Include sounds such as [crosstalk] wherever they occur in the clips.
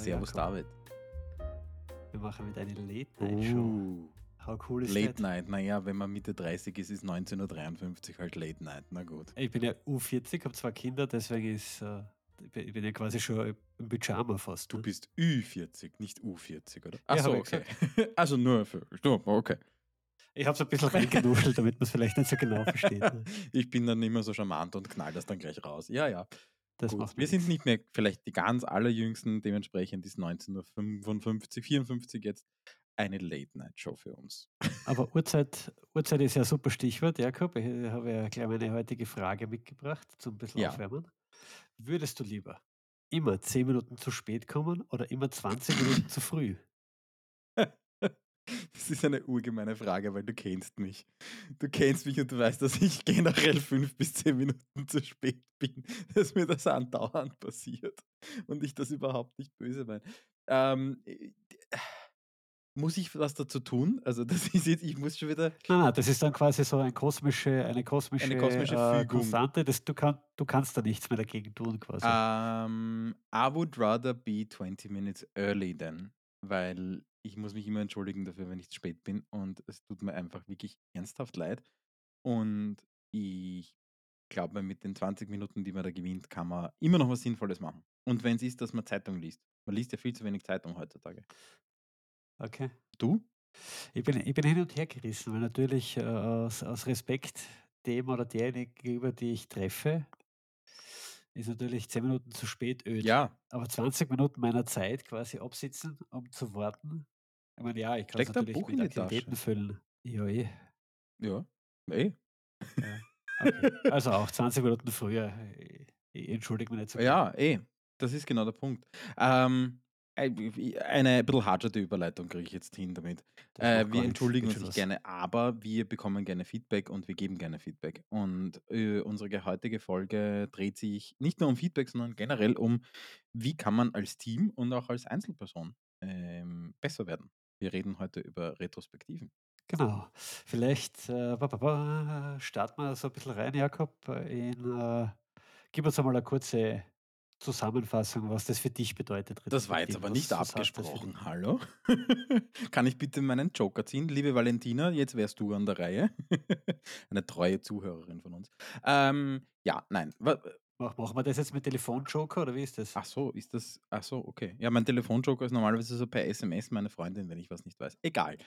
Servus Jakob. David. Wir machen wieder eine Late-Night-Show. Uh, How cool ist Late das? Night. Naja, wenn man Mitte 30 ist, ist 19.53 Uhr halt Late Night. Na gut. Ich bin ja U40, habe zwei Kinder, deswegen ist, äh, ich bin ja quasi schon im Pyjama fast. Du Ne? bist Ü40, nicht U40, oder? Ja, Achso, ich okay. [laughs] also nur für. Stopp, okay. Ich habe es ein bisschen reingenuschelt, damit man es vielleicht nicht so genau versteht. Ne? [laughs] Ich bin dann immer so charmant und knall das dann gleich raus. Ja, ja. Das Gut. macht Wir sind nicht mehr vielleicht die ganz allerjüngsten, dementsprechend ist 19.55 Uhr, 54 jetzt eine Late-Night-Show für uns. Aber [laughs] Uhrzeit, Uhrzeit ist ja ein super Stichwort, Jakob. Ich habe ja gleich meine heutige Frage mitgebracht, zum bisschen Ja. aufwärmen. Würdest du lieber immer 10 Minuten zu spät kommen oder immer 20 Minuten zu früh? [laughs] Das ist eine urgemeine Frage, weil du kennst mich. Du kennst mich und du weißt, dass ich generell fünf bis zehn Minuten zu spät bin, [laughs] dass mir das andauernd passiert und ich das überhaupt nicht böse meine. Ähm, äh, muss ich was dazu tun? Also das ist jetzt, ich muss schon wieder. Nein, nein, das ist dann quasi so ein kosmische, eine kosmische, kosmische äh, Fügung. Konstante. Das, du, kann, du kannst da nichts mehr dagegen tun, quasi. Ähm, I would rather be 20 minutes early then, weil ich muss mich immer entschuldigen dafür, wenn ich zu spät bin und es tut mir einfach wirklich ernsthaft leid. Und ich glaube, mit den 20 Minuten, die man da gewinnt, kann man immer noch was Sinnvolles machen. Und wenn es ist, dass man Zeitung liest. Man liest ja viel zu wenig Zeitung heutzutage. Okay. Du? Ich bin, ich bin hin und her gerissen, weil natürlich äh, aus, aus Respekt dem oder derjenigen gegenüber, die ich treffe, ist natürlich 10 Minuten zu spät öd. Ja, Aber 20 Minuten meiner Zeit quasi absitzen, um zu warten. Ich meine, ja, ich kann es natürlich Buch mit Aktivitäten füllen. Ja, eh. ja, eh. Ja. Okay. [laughs] Also auch 20 Minuten früher. Ich, entschuldige mich nicht so. Ja, eh. Das ist genau der Punkt. Ähm, ein- eine ein bisschen harte Überleitung kriege ich jetzt hin damit. Äh, wir entschuldigen uns nicht gerne, aber wir bekommen gerne Feedback und wir geben gerne Feedback. Und äh, unsere heutige Folge dreht sich nicht nur um Feedback, sondern generell um, wie kann man als Team und auch als Einzelperson ähm, besser werden. Wir reden heute über Retrospektiven. Genau. Vielleicht äh, ba, ba, ba, starten wir so ein bisschen rein, Jakob. In, äh, gib uns einmal eine kurze Zusammenfassung, was das für dich bedeutet. Das war jetzt aber nicht abgesprochen. Hallo? [laughs] Kann ich bitte meinen Joker ziehen? Liebe Valentina, jetzt wärst du an der Reihe. [laughs] Eine treue Zuhörerin von uns. Ähm, ja, nein. Machen wir das jetzt mit Telefonjoker oder wie ist das? Ach so, ist das. Ach so, okay. Ja, mein Telefonjoker ist normalerweise so per SMS meine Freundin, wenn ich was nicht weiß. Egal.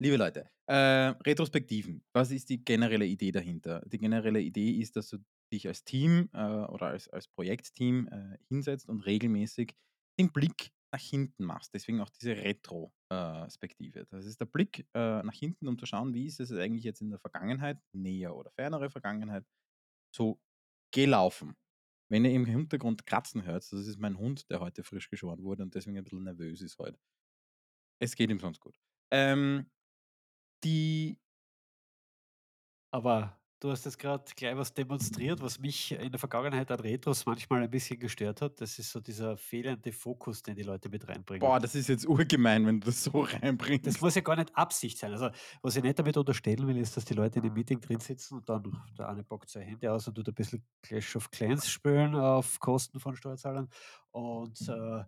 Liebe Leute, äh, Retrospektiven. Was ist die generelle Idee dahinter? Die generelle Idee ist, dass du dich als Team äh, oder als, als Projektteam äh, hinsetzt und regelmäßig den Blick nach hinten machst. Deswegen auch diese Retrospektive. Das ist der Blick äh, nach hinten, um zu schauen, wie ist es eigentlich jetzt in der Vergangenheit, näher oder fernere Vergangenheit, so gelaufen. Wenn ihr im Hintergrund kratzen hört, das ist mein Hund, der heute frisch geschoren wurde und deswegen ein bisschen nervös ist heute. Es geht ihm sonst gut. Ähm, die, Aber du hast jetzt gerade gleich was demonstriert, was mich in der Vergangenheit an Retros manchmal ein bisschen gestört hat. Das ist so dieser fehlende Fokus, den die Leute mit reinbringen. boah, das ist jetzt urgemein, wenn du das so [laughs] Das reinbringst. muss ja gar nicht Absicht sein. Also, was ich nicht damit unterstellen will, ist, dass die Leute in einem Meeting drin sitzen und dann der eine packt seine Hände aus und tut ein bisschen Clash of Clans spielen auf Kosten von Steuerzahlern und äh,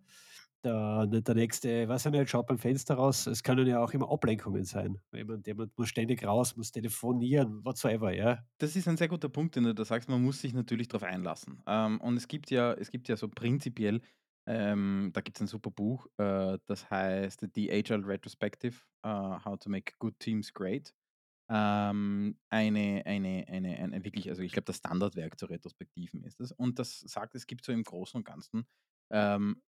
der, der nächste, weiß ich nicht, schaut beim Fenster raus. Es können ja auch immer Ablenkungen sein. Jemand, jemand muss ständig raus, muss telefonieren, whatsoever, ja. Das ist ein sehr guter Punkt, den du da sagst. Man muss sich natürlich darauf einlassen. Ähm, und es gibt ja, es gibt ja so prinzipiell, ähm, da gibt es ein super Buch, äh, das heißt The Agile Retrospective, uh, How to Make Good Teams Great. Ähm, eine, eine, eine, eine, wirklich, also ich glaube, das Standardwerk zu Retrospektiven ist es. Und das sagt, es gibt so im Großen und Ganzen ähm,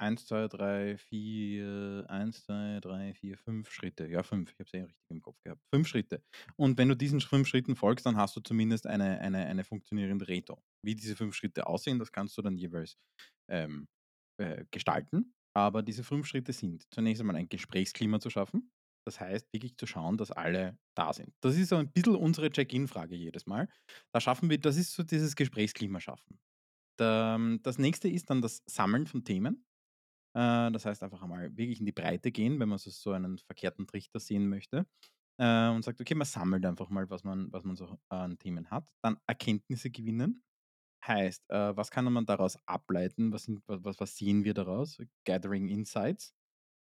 1, 2, 3, 4, 1, 2, 3, 4, 5 Schritte. Ja, 5. Ich habe es ja richtig im Kopf gehabt. 5 Schritte. Und wenn du diesen 5 Schritten folgst, dann hast du zumindest eine, eine, eine funktionierende Retro. Wie diese 5 Schritte aussehen, das kannst du dann jeweils ähm, äh, gestalten. Aber diese 5 Schritte sind zunächst einmal ein Gesprächsklima zu schaffen. Das heißt, wirklich zu schauen, dass alle da sind. Das ist so ein bisschen unsere Check-in-Frage jedes Mal. Da schaffen wir, das ist so dieses Gesprächsklima schaffen. Da, das nächste ist dann das Sammeln von Themen. Äh, das heißt, einfach einmal wirklich in die Breite gehen, wenn man so, einen verkehrten Trichter sehen möchte. Äh, und sagt, okay, man sammelt einfach mal, was man, was man so an Themen hat. Dann Erkenntnisse gewinnen. Heißt, äh, was kann man daraus ableiten? Was sind wa was was sehen wir daraus? Gathering Insights.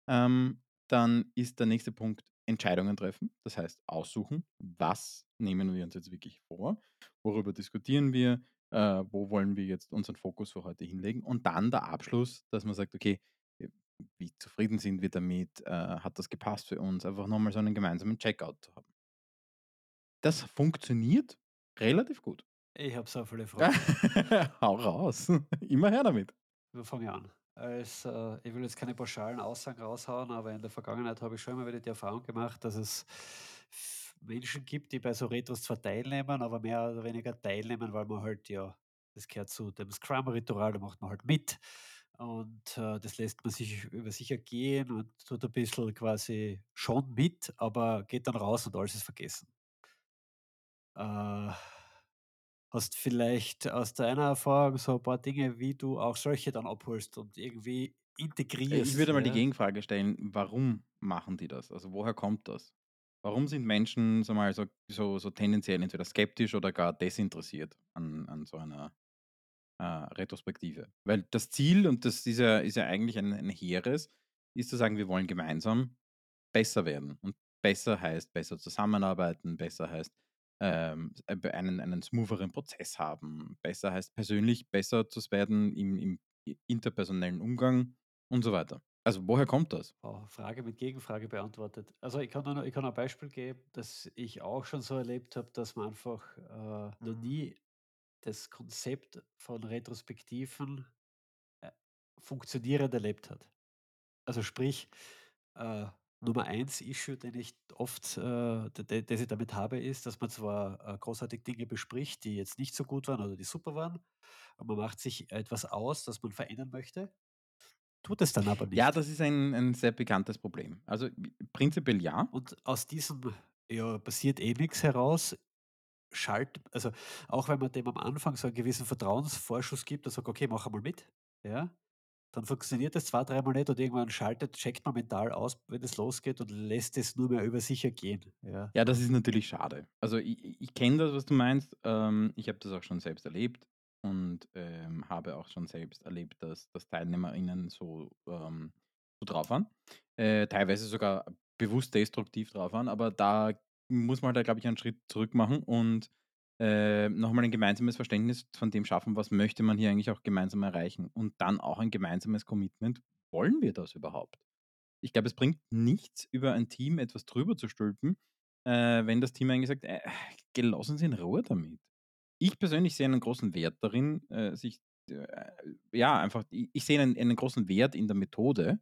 Ähm, dann ist der nächste Punkt Entscheidungen treffen. Das heißt, aussuchen, was nehmen wir uns jetzt wirklich vor? Worüber diskutieren wir? Äh, wo wollen wir jetzt unseren Fokus für heute hinlegen? Und dann der Abschluss, dass man sagt: „Okay, wie zufrieden sind wir damit? Äh, hat das gepasst für uns?“ Einfach noch mal so einen gemeinsamen Checkout zu haben. Das funktioniert relativ gut. Ich habe so viele Fragen. [laughs] Hau raus. Immer her damit. Wo fange ich an? Als, äh, ich will jetzt keine pauschalen Aussagen raushauen, aber in der Vergangenheit habe ich schon immer wieder die Erfahrung gemacht, dass es Menschen gibt, die bei so Retros zwar teilnehmen, aber mehr oder weniger teilnehmen, weil man halt ja das gehört zu dem Scrum-Ritual, da macht man halt mit und, äh, das lässt man sich über sich ergehen und tut ein bisschen quasi schon mit, aber geht dann raus und alles ist vergessen. Äh Hast vielleicht aus deiner Erfahrung so ein paar Dinge, wie du auch solche dann abholst und irgendwie Äh, ich integrierst, würde mal die ja? Gegenfrage stellen, warum machen die das? Also, woher kommt das? Warum sind Menschen, sage mal, so so so tendenziell entweder skeptisch oder gar desinteressiert an an so einer, äh, Retrospektive? Weil das Ziel, und das ist ja ist ja eigentlich ein ein hehres, ist zu sagen, wir wollen gemeinsam besser werden. Und besser heißt besser zusammenarbeiten, besser heißt, ähm, äh, einen einen smootheren Prozess haben. Besser heißt persönlich besser zu werden im im interpersonellen Umgang und so weiter. Also, woher kommt das? Oh, Frage mit Gegenfrage beantwortet. Also, ich kann nur ich kann ein Beispiel geben, das ich auch schon so erlebt habe, dass man einfach, äh, noch nie das Konzept von Retrospektiven, äh, funktionierend erlebt hat. Also sprich, äh, Nummer eins Issue, den ich oft, äh, das ich damit habe, ist, dass man zwar, äh, großartig Dinge bespricht, die jetzt nicht so gut waren oder die super waren, und man macht sich etwas aus, das man verändern möchte, tut es dann aber Ja, nicht. das ist ein ein sehr bekanntes Problem. Also, prinzipiell ja. Und aus diesem, ja, passiert eh nix heraus, schalt also, auch wenn man dem am Anfang so einen gewissen Vertrauensvorschuss gibt und sagt: „Okay, mach einmal mit“, ja? Dann funktioniert das zwei dreimal nicht und irgendwann schaltet checkt man mental aus, wenn es losgeht und lässt es nur mehr über sich ergehen, ja. Ja, das ist natürlich schade. Also, ich ich kenne das, was du meinst. Ähm, ich habe das auch schon selbst erlebt und, ähm, habe auch schon selbst erlebt, dass dass TeilnehmerInnen so, ähm, so drauf waren. Äh, teilweise sogar bewusst destruktiv drauf waren, aber da muss man halt, glaube ich, einen Schritt zurück machen und, äh, noch mal ein gemeinsames Verständnis von dem schaffen, was möchte man hier eigentlich auch gemeinsam erreichen und dann auch ein gemeinsames Commitment. Wollen wir das überhaupt? Ich glaube, es bringt nichts, über ein Team etwas drüber zu stülpen, äh, wenn das Team eigentlich sagt: „Äh, geh, lass uns in Ruhe damit.“ Ich persönlich sehe einen großen Wert darin, äh, sich äh, ja, einfach i ich sehe einen einen großen Wert in der Methode,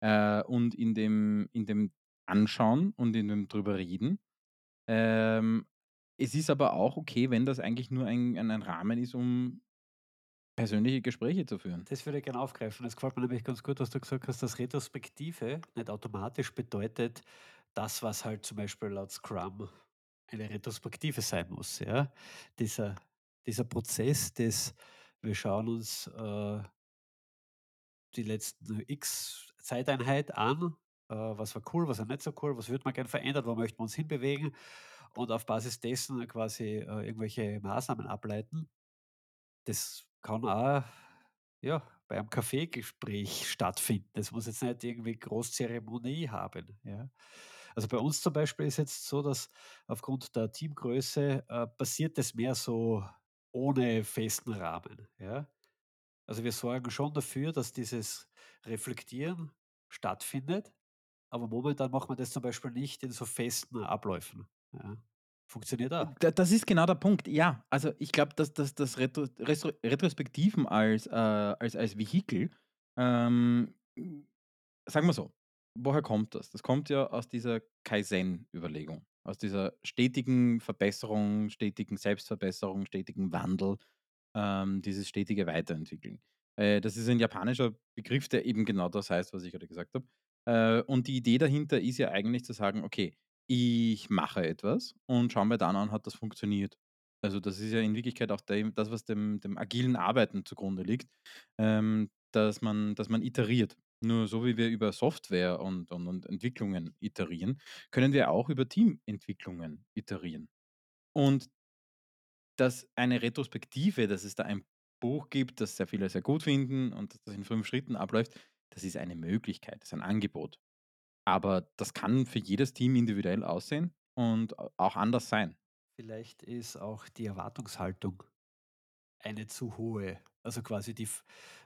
äh, und in dem in dem Anschauen und in dem drüber reden. Ähm, es ist aber auch okay, wenn das eigentlich nur ein ein Rahmen ist, um persönliche Gespräche zu führen. Das würde ich gerne aufgreifen. Das gefällt mir nämlich ganz gut, was du gesagt hast, dass Retrospektive nicht automatisch bedeutet, das, was halt zum Beispiel laut Scrum eine Retrospektive sein muss, ja? Dieser dieser Prozess des wir schauen uns, äh die letzten X Zeiteinheit an. Äh, was war cool, was war nicht so cool, was würde man gern verändern, wo möchten wir uns hinbewegen und auf Basis dessen quasi, äh, irgendwelche Maßnahmen ableiten. Das kann auch, ja, bei einem Kaffeegespräch stattfinden. Das muss jetzt nicht irgendwie Großzeremonie haben, ja. Also, bei uns zum Beispiel ist jetzt so, dass aufgrund der Teamgröße, äh, passiert das mehr so ohne festen Rahmen, ja. Also, wir sorgen schon dafür, dass dieses Reflektieren stattfindet, aber momentan macht man das zum Beispiel nicht in so festen Abläufen, ja. Funktioniert auch. Da das ist genau der Punkt. Ja, also ich glaube, dass dass das Retro Restro Retrospektiven als, äh als als Vehikel, ähm, hm, sagen wir so, woher kommt das? Das kommt ja aus dieser Kaizen-Überlegung, aus dieser stetigen Verbesserung, stetigen Selbstverbesserung, stetigen Wandel, ähm, dieses stetige Weiterentwickeln. Äh, das ist ein japanischer Begriff, der eben genau das heißt, was ich gerade gesagt habe. Äh, und die Idee dahinter ist ja eigentlich zu sagen: „Okay, ich mache etwas und schaue mir dann an, hat das funktioniert. Also, das ist ja in Wirklichkeit auch dem das, was dem dem agilen Arbeiten zugrunde liegt, ähm, dass man dass man iteriert. Nur so wie wir über Software und und und Entwicklungen iterieren, können wir auch über Teamentwicklungen iterieren. Und dass eine Retrospektive dass es da ein Buch gibt, das sehr viele sehr gut finden und das in 5 Schritten abläuft, das ist eine Möglichkeit, das ist ein Angebot. Aber das kann für jedes Team individuell aussehen und auch anders sein. Vielleicht ist auch die Erwartungshaltung eine zu hohe. Also quasi die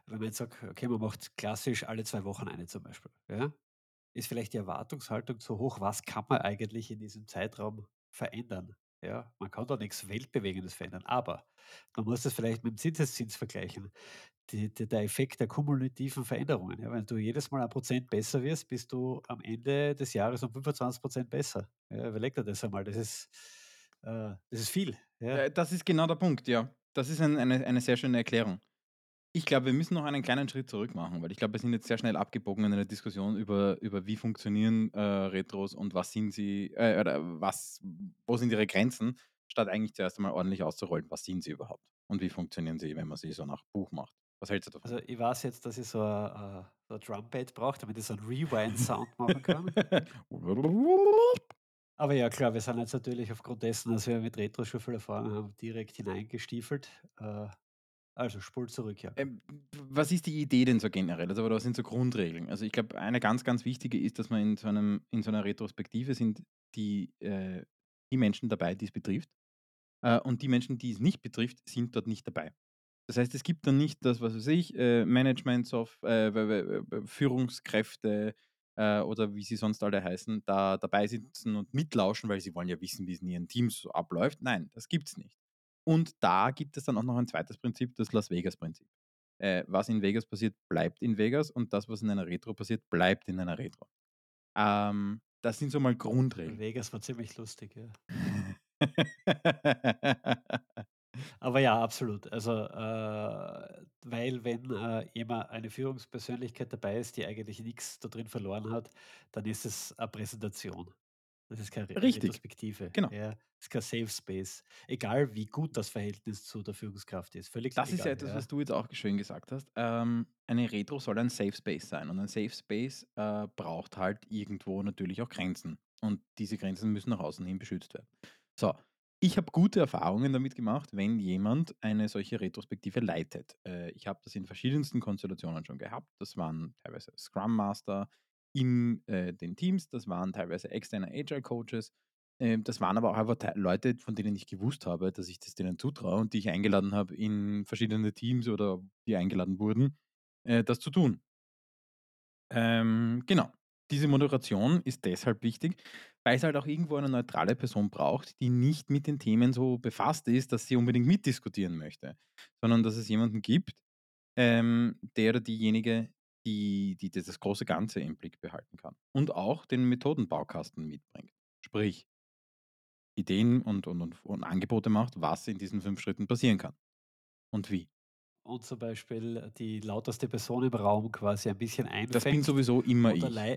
wenn man jetzt sagt, okay, man macht klassisch alle 2 Wochen eine zum Beispiel, ja? Ist vielleicht die Erwartungshaltung zu hoch? Was kann man eigentlich in diesem Zeitraum verändern? Ja, man kann da nichts Weltbewegendes verändern, aber man muss das vielleicht mit dem Zinseszins vergleichen. Die die der Effekt der kumulativen Veränderungen, ja, wenn du jedes Mal ein Prozent besser wirst, bist du am Ende des Jahres um 25% besser. Ja, überleg dir das einmal, das ist äh, das ist viel, ja. Äh, das ist genau der Punkt, ja. Das ist ein eine eine sehr schöne Erklärung. Ich glaube, wir müssen noch einen kleinen Schritt zurück machen, weil ich glaube, wir sind jetzt sehr schnell abgebogen in einer Diskussion über über wie funktionieren, äh, Retros und was sind sie äh, oder was wo sind ihre Grenzen, statt eigentlich zuerst einmal ordentlich auszurollen, was sind sie überhaupt und wie funktionieren sie, wenn man sie so nach Buch macht. Was hältst du davon? Also, ich weiß jetzt, dass ich so 'a äh, so 'n Drumpad brauche, damit ich so 'n Rewind-Sound machen kann. [laughs] Aber ja klar, wir sind jetzt natürlich aufgrund dessen, dass wir mit Retro schon viel Erfahrung haben, direkt hineingestiefelt. Äh, also spul zurück, ja. Ähm, was ist die Idee denn so generell? Also, was sind so Grundregeln? Also, ich glaube, eine ganz, ganz wichtige ist, dass man in so einem in so einer Retrospektive sind die, äh die Menschen dabei, die es betrifft, äh, und die Menschen, die es nicht betrifft, sind dort nicht dabei. Das heißt, es gibt dann nicht das, was weiß ich, äh, Management äh, Führungskräfte, äh, oder wie sie sonst alle heißen, da dabei sitzen und mitlauschen, weil sie wollen ja wissen, wie es in ihren Teams so abläuft. Nein, das gibt's nicht. Und da gibt es dann auch noch ein zweites Prinzip, das Las-Vegas-Prinzip. Äh, was in Vegas passiert, bleibt in Vegas und das, was in einer Retro passiert, bleibt in einer Retro. Ähm, das sind so mal Grundregeln. Vegas war ziemlich lustig, ja. [laughs] Aber ja, absolut. Also, äh, weil wenn, äh, immer eine Führungspersönlichkeit dabei ist, die eigentlich nix da drin verloren hat, dann ist es eine Präsentation. Das ist keine Richtig, Retrospektive, genau. ja. Ist kein Safe Space. Egal wie gut das Verhältnis zu der Führungskraft ist, völlig Das ist ja egal, etwas, ja. was du jetzt auch schön gesagt hast. Ähm, eine Retro soll ein Safe Space sein und ein Safe Space, äh, braucht halt irgendwo natürlich auch Grenzen und diese Grenzen müssen nach außen hin beschützt werden. So, ich habe gute Erfahrungen damit gemacht, wenn jemand eine solche Retrospektive leitet. Äh, ich habe das in verschiedensten Konstellationen schon gehabt. Das waren teilweise Scrum Master in, äh, den Teams, das waren teilweise externe Agile Coaches, ähm, das waren aber auch einfach Leute, von denen ich gewusst habe, dass ich das denen zutraue und die ich eingeladen habe in verschiedene Teams oder die eingeladen wurden, äh, das zu tun. Ähm, genau. Diese Moderation ist deshalb wichtig, weil es halt auch irgendwo eine neutrale Person braucht, die nicht mit den Themen so befasst ist, dass sie unbedingt mitdiskutieren möchte, sondern dass es jemanden gibt, ähm, der oder diejenige, die die das große Ganze im Blick behalten kann und auch den Methodenbaukasten mitbringt. Sprich Ideen und und und und Angebote macht, was in diesen 5 Schritten passieren kann und wie. Und zum Beispiel die lauteste Person im Raum quasi ein bisschen Das bin einfängt sowieso immer ich.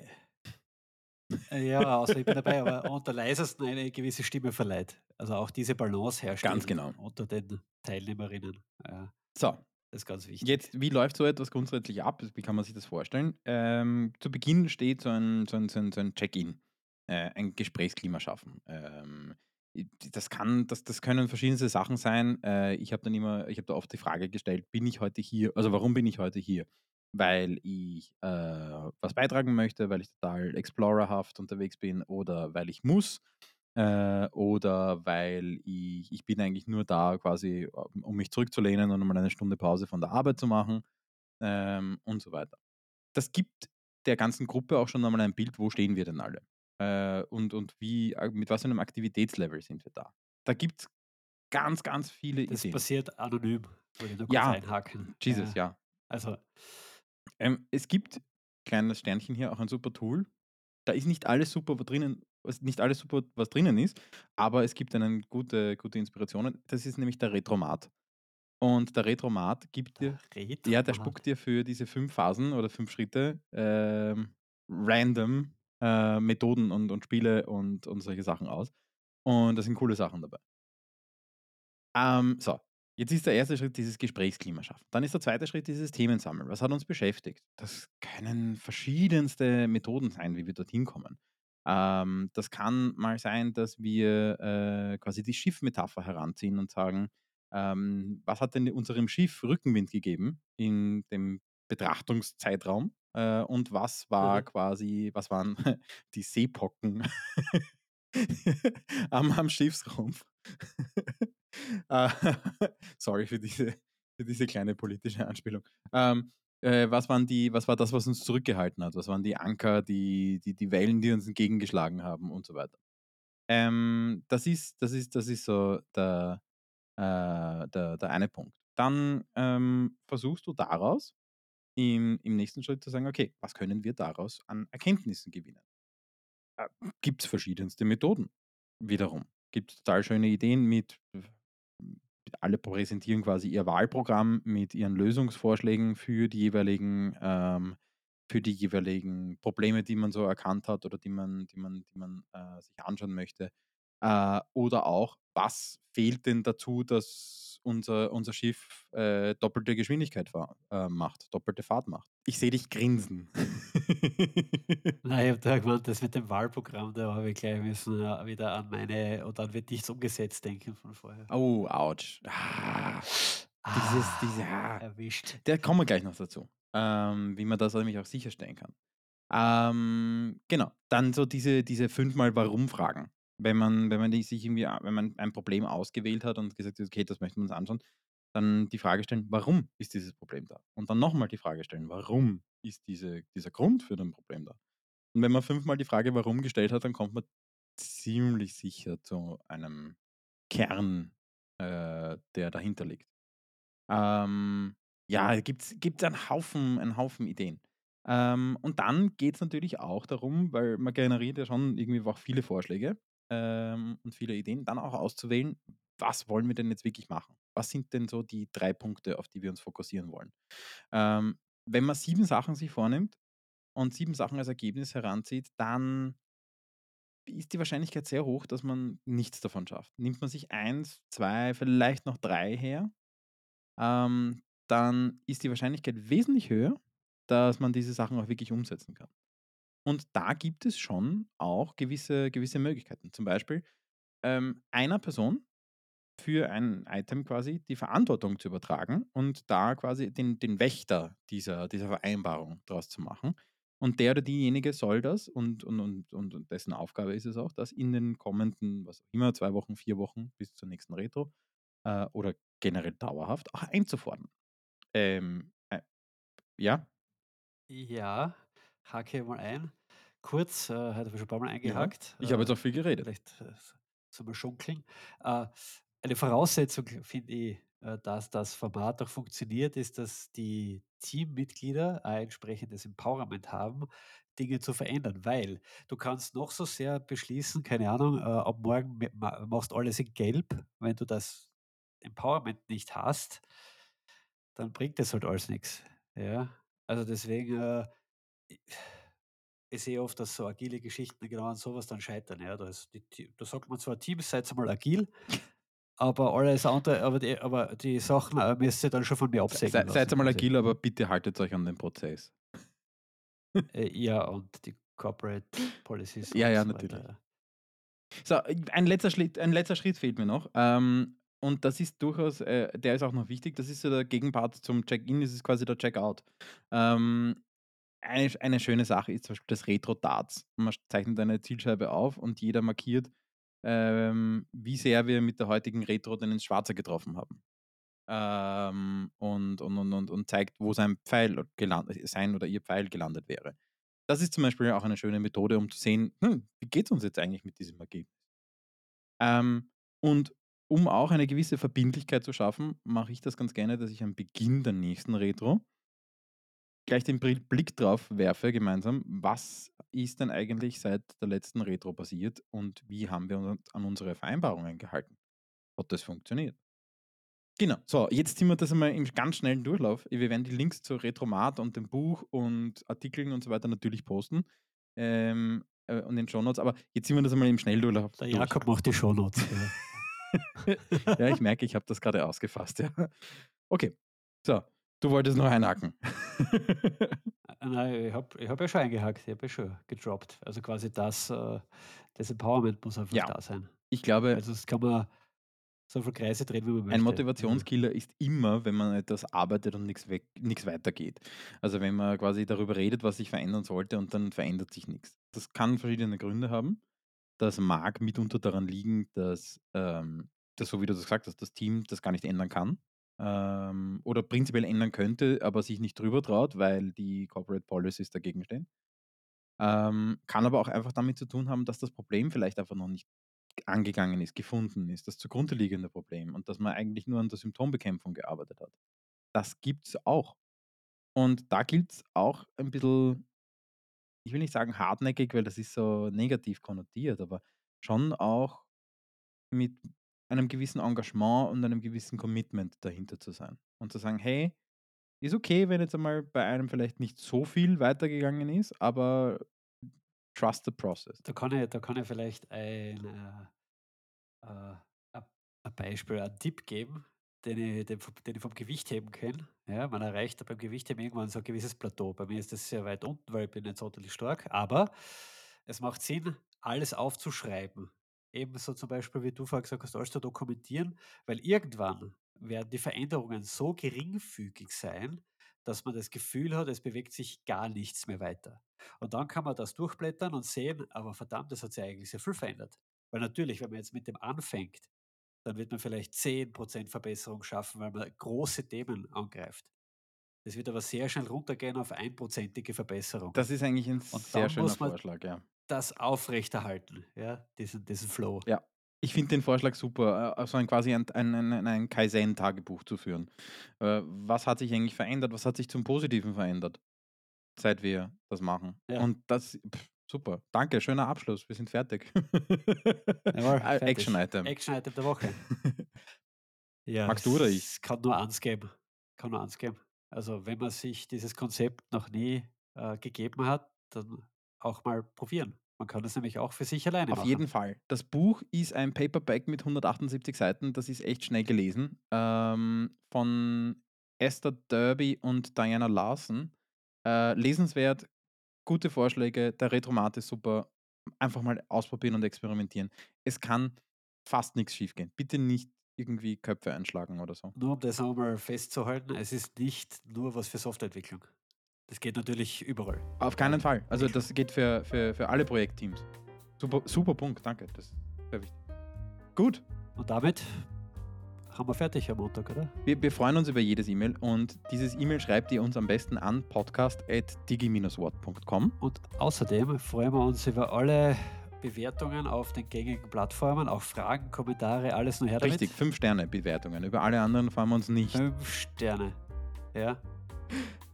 äh, ja, also ich bin dabei, aber unter leisesten eine gewisse Stimme verleiht. Also auch diese Balance Ganz herstellen genau. unter den Teilnehmerinnen. Ja, So, ist ganz wichtig. jetzt, wie läuft so etwas grundsätzlich ab? Wie kann man sich das vorstellen? Ähm, zu Beginn steht so ein so ein so ein so ein Check-in, äh, ein Gesprächsklima schaffen. Ähm, das kann das das können verschiedenste Sachen sein. Äh, ich habe dann immer ich habe da oft die Frage gestellt: „Bin ich heute hier also, warum bin ich heute hier? Weil ich, äh, was beitragen möchte, weil ich total explorerhaft unterwegs bin oder weil ich muss, äh, oder weil ich ich bin eigentlich nur da quasi, um mich zurückzulehnen und mal eine Stunde Pause von der Arbeit zu machen, ähm, und so weiter. Das gibt der ganzen Gruppe auch schon einmal ein Bild, wo stehen wir denn alle? Äh, und und wie äh, mit was für einem Aktivitätslevel sind wir da? Da gibt's ganz, ganz viele Das Ideen. passiert anonym, wollte ich kurz Ja, einhaken. Jesus, Ja, ja. also Ähm, es gibt, kleines Sternchen hier, auch ein super Tool. Da ist nicht alles super, was drinnen nicht alles super, was drinnen ist, aber es gibt einen gute gute Inspirationen. Das ist nämlich der Retromat. Und der Retromat gibt dir der ja, der Retromat. spuckt dir für diese 5 Phasen oder 5 Schritte, ähm, random, äh, Methoden und und Spiele und und solche Sachen aus. Und da sind coole Sachen dabei. Ähm, so, jetzt ist der erste Schritt dieses Gesprächsklima schaffen. Dann ist der zweite Schritt dieses Themensammeln. Was hat uns beschäftigt? Das können verschiedenste Methoden sein, wie wir dorthin kommen. Ähm, das kann mal sein, dass wir, äh, quasi die Schiffmetapher heranziehen und sagen Ähm, was hat denn unserem Schiff Rückenwind gegeben in dem Betrachtungszeitraum? Äh, und was war Aha. quasi, was waren [laughs] die Seepocken [laughs] am, am Schiffsrumpf? [laughs] Äh, Sorry für diese, für diese kleine politische Anspielung. Ähm, äh, was waren die, was war das, was uns zurückgehalten hat? Was waren die Anker, die, die, die Wellen, die uns entgegengeschlagen haben und so weiter? Ähm, das ist, das ist, das ist so der, äh, der, der eine Punkt. Dann ähm, versuchst du daraus im, im nächsten Schritt zu sagen, okay, was können wir daraus an Erkenntnissen gewinnen? Äh, Gibt es verschiedenste Methoden. Wiederum. Gibt es total schöne Ideen mit, alle präsentieren quasi ihr Wahlprogramm mit ihren Lösungsvorschlägen für die jeweiligen, ähm, für die jeweiligen Probleme, die man so erkannt hat oder die man, die man, die man äh, sich anschauen möchte. Äh, oder auch, was fehlt denn dazu, dass unser, unser Schiff äh, doppelte Geschwindigkeit fahr, äh, macht, doppelte Fahrt macht. Ich sehe dich grinsen. [laughs] [laughs] Nein, ich habe da gemeint, das mit dem Wahlprogramm, da habe ich gleich müssen, äh, wieder an meine „und dann wird nichts umgesetzt“ denken von vorher. oh, ouch. Ah, dieses, diese, Ah, ah, erwischt. Da kommen wir gleich noch dazu, ähm, wie man das nämlich auch sicherstellen kann. Ähm, genau, dann so diese, diese fünfmal Warum-Fragen. Wenn man, wenn man die sich irgendwie, wenn man ein Problem ausgewählt hat und gesagt hat, okay, das möchten wir uns anschauen, dann die Frage stellen, warum ist dieses Problem da? Und dann nochmal die Frage stellen, warum ist diese, dieser Grund für ein Problem da? Und wenn man fünfmal die Frage warum gestellt hat, dann kommt man ziemlich sicher zu einem Kern, äh, der dahinter liegt. Ähm, ja, gibt's gibt's einen Haufen einen Haufen Ideen. Ähm, und dann geht es natürlich auch darum, weil man generiert ja schon irgendwie auch viele Vorschläge, ähm, und viele Ideen, dann auch auszuwählen, was wollen wir denn jetzt wirklich machen? Was sind denn so die 3 Punkte, auf die wir uns fokussieren wollen? Ähm, wenn man 7 Sachen sich vornimmt und 7 Sachen als Ergebnis heranzieht, dann ist die Wahrscheinlichkeit sehr hoch, dass man nichts davon schafft. Nimmt man sich eins, 2, vielleicht noch 3 her ähm, dann ist die Wahrscheinlichkeit wesentlich höher, dass man diese Sachen auch wirklich umsetzen kann. Und da gibt es schon auch gewisse, gewisse Möglichkeiten. Zum Beispiel ähm, einer Person für ein Item quasi die Verantwortung zu übertragen und da quasi den, den Wächter dieser, dieser Vereinbarung draus zu machen. Und der oder diejenige soll das und, und, und, und dessen Aufgabe ist es auch, das in den kommenden, was auch immer, zwei Wochen, vier Wochen bis zur nächsten Retro äh, oder generell dauerhaft auch einzufordern. Ähm, äh, ja, Ja, hake mal ein. Kurz, äh, habe ich schon ein paar Mal ja. eingehakt, Ich habe jetzt äh, auch viel geredet. vielleicht, äh, man schunkeln. Äh, eine Voraussetzung, finde ich, äh, dass das Format auch funktioniert, ist, dass die Teammitglieder ein entsprechendes Empowerment haben, Dinge zu verändern, weil du kannst noch so sehr beschließen, keine Ahnung, äh, ab morgen m ma machst alles in gelb. Wenn du das Empowerment nicht hast, dann bringt das halt alles nichts. Ja, also deswegen, äh ich sehe oft, dass so agile Geschichten genau an sowas dann scheitern, ja. Da ist die da sagt man zwar: „Teams, seid mal agil“, aber alles andere aber die aber die Sachen, äh, müsst ihr dann schon von mir Se se seid einmal agil, aber bitte haltet euch an den Prozess. Äh, ja, und die Corporate Policies Ja, ja, so natürlich. weiter. So, ein letzter Schritt ein letzter Schritt fehlt mir noch, ähm, und das ist durchaus äh, der ist auch noch wichtig. Das ist so der Gegenpart zum Check-in, das ist quasi der Check-out. Ähm, eine eine schöne Sache ist zum Beispiel das Retro-Darts. Man zeichnet eine Zielscheibe auf und jeder markiert, ähm, wie sehr wir mit der heutigen Retro denn ins Schwarze getroffen haben. Ähm, und und und und und zeigt, wo sein Pfeil gelandet sein oder ihr Pfeil gelandet wäre. Das ist zum Beispiel auch eine schöne Methode, um zu sehen: „Hm, wie geht's uns jetzt eigentlich mit diesem Ergebnis?“ Ähm, und um auch eine gewisse Verbindlichkeit zu schaffen, mache ich das ganz gerne, dass ich am Beginn der nächsten Retro gleich den Blick drauf werfe gemeinsam: „Was ist denn eigentlich seit der letzten Retro passiert und wie haben wir uns an unsere Vereinbarungen gehalten? Hat das funktioniert?“ Genau. So, jetzt sind wir das einmal im ganz schnellen Durchlauf. Wir werden die Links zur Retromat und dem Buch und Artikeln und so weiter natürlich posten, ähm, äh, und in den Shownotes, aber jetzt sind wir das einmal im Schnelldurchlauf Der durch. Jakob macht die Shownotes, ja. [laughs] Ja, ich merke, ich habe das gerade ausgefasst, ja. Okay. So, du wolltest noch einhaken. [laughs] Nein, ich habe ich habe ja schon eingehakt, ich habe ja schon gedroppt. Also quasi das, äh das Empowerment muss einfach Ja, da sein. ich glaube sonst kann man so viel Kreise drehen, wie man möchte. Ein. Motivationskiller ist immer, wenn man etwas arbeitet und nichts weitergeht. Also, wenn man quasi darüber redet, was sich verändern sollte und dann verändert sich nichts. Das kann verschiedene Gründe haben. Das mag mitunter daran liegen, dass, ähm, dass so wie du das gesagt hast, das Team das gar nicht ändern kann, ähm, oder prinzipiell ändern könnte, aber sich nicht drüber traut, weil die Corporate Policies dagegen stehen. Ähm, kann aber auch einfach damit zu tun haben, dass das Problem vielleicht einfach noch nicht angegangen ist, gefunden ist, das zugrunde liegende Problem und dass man eigentlich nur an der Symptombekämpfung gearbeitet hat. Das gibt's auch. Und da gilt's auch ein bisschen ich will nicht sagen hartnäckig, weil das ist so negativ konnotiert, aber schon auch mit einem gewissen Engagement und einem gewissen Commitment dahinter zu sein und zu sagen: „Hey, ist okay, wenn jetzt einmal bei einem vielleicht nicht so viel weitergegangen ist, aber trust the process.“ Da kann ich da kann ich vielleicht ein, äh, äh, ein Beispiel, einen Tipp geben, den ich den den ich vom Gewichtheben kenne. Ja, man erreicht beim Gewichtheben irgendwann so ein gewisses Plateau. Bei mir ist das sehr weit unten, weil ich bin nicht sonderlich stark, aber es macht Sinn, alles aufzuschreiben. Ebenso zum Beispiel, wie du vorher gesagt hast, alles zu dokumentieren, weil irgendwann werden die Veränderungen so geringfügig sein, dass man das Gefühl hat, es bewegt sich gar nichts mehr weiter. Und dann kann man das durchblättern und sehen, aber verdammt, das hat sich eigentlich sehr viel verändert. Weil natürlich, wenn man jetzt mit dem anfängt, dann wird man vielleicht 10% Verbesserung schaffen, weil man große Themen angreift. Das wird aber sehr schnell runtergehen auf einprozentige Verbesserung. Das ist eigentlich ein Und sehr schöner man Vorschlag, ja. Das aufrechterhalten, ja, diesen diesen Flow. Ja, ich finde den Vorschlag super, äh, so ein quasi ein ein ein ein Kaizen-Tagebuch zu führen. Äh, was hat sich eigentlich verändert? Was hat sich zum Positiven verändert, seit wir das machen? Ja. Und das pff, super. Danke, schöner Abschluss. Wir sind fertig. Jawohl, [laughs] fertig. Action-Item. Action-Item der Woche. [laughs] Ja, Magst du oder ich? es kann nur eins geben. Kann nur eins geben. Also, wenn man sich dieses Konzept noch nie, äh, gegeben hat, dann auch mal probieren. Man kann das nämlich auch für sich alleine Auf machen. jeden Fall. Das Buch ist ein Paperback mit 178 Seiten. Das ist echt schnell gelesen. Ähm, von Esther Derby und Diana Larson. Äh, lesenswert, gute Vorschläge. Der Retromat ist super. Einfach mal ausprobieren und experimentieren. Es kann fast nichts schiefgehen. Bitte nicht irgendwie Köpfe einschlagen oder so. Nur um das einmal festzuhalten, es ist nicht nur was für Softwareentwicklung. Das geht natürlich überall. Auf keinen Fall. Also das geht für, für, für alle Projektteams. Super, super Punkt, danke. Das ist sehr wichtig. Gut. Und damit haben wir fertig am Montag, oder? Wir, wir freuen uns über jedes E-Mail und dieses E-Mail schreibt ihr uns am besten an podcast.digi-wort.com. Und außerdem freuen wir uns über alle Bewertungen auf den gängigen Plattformen, auch Fragen, Kommentare, alles nur her damit. Richtig, 5 Sterne Bewertungen. Über alle anderen freuen wir uns nicht. Fünf Sterne. Ja,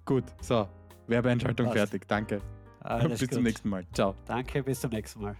Gut, so. Werbeeinschaltung Passt. fertig. Danke. alles [laughs] Bis zum gut. nächsten Mal. Ciao. Danke, bis zum nächsten Mal.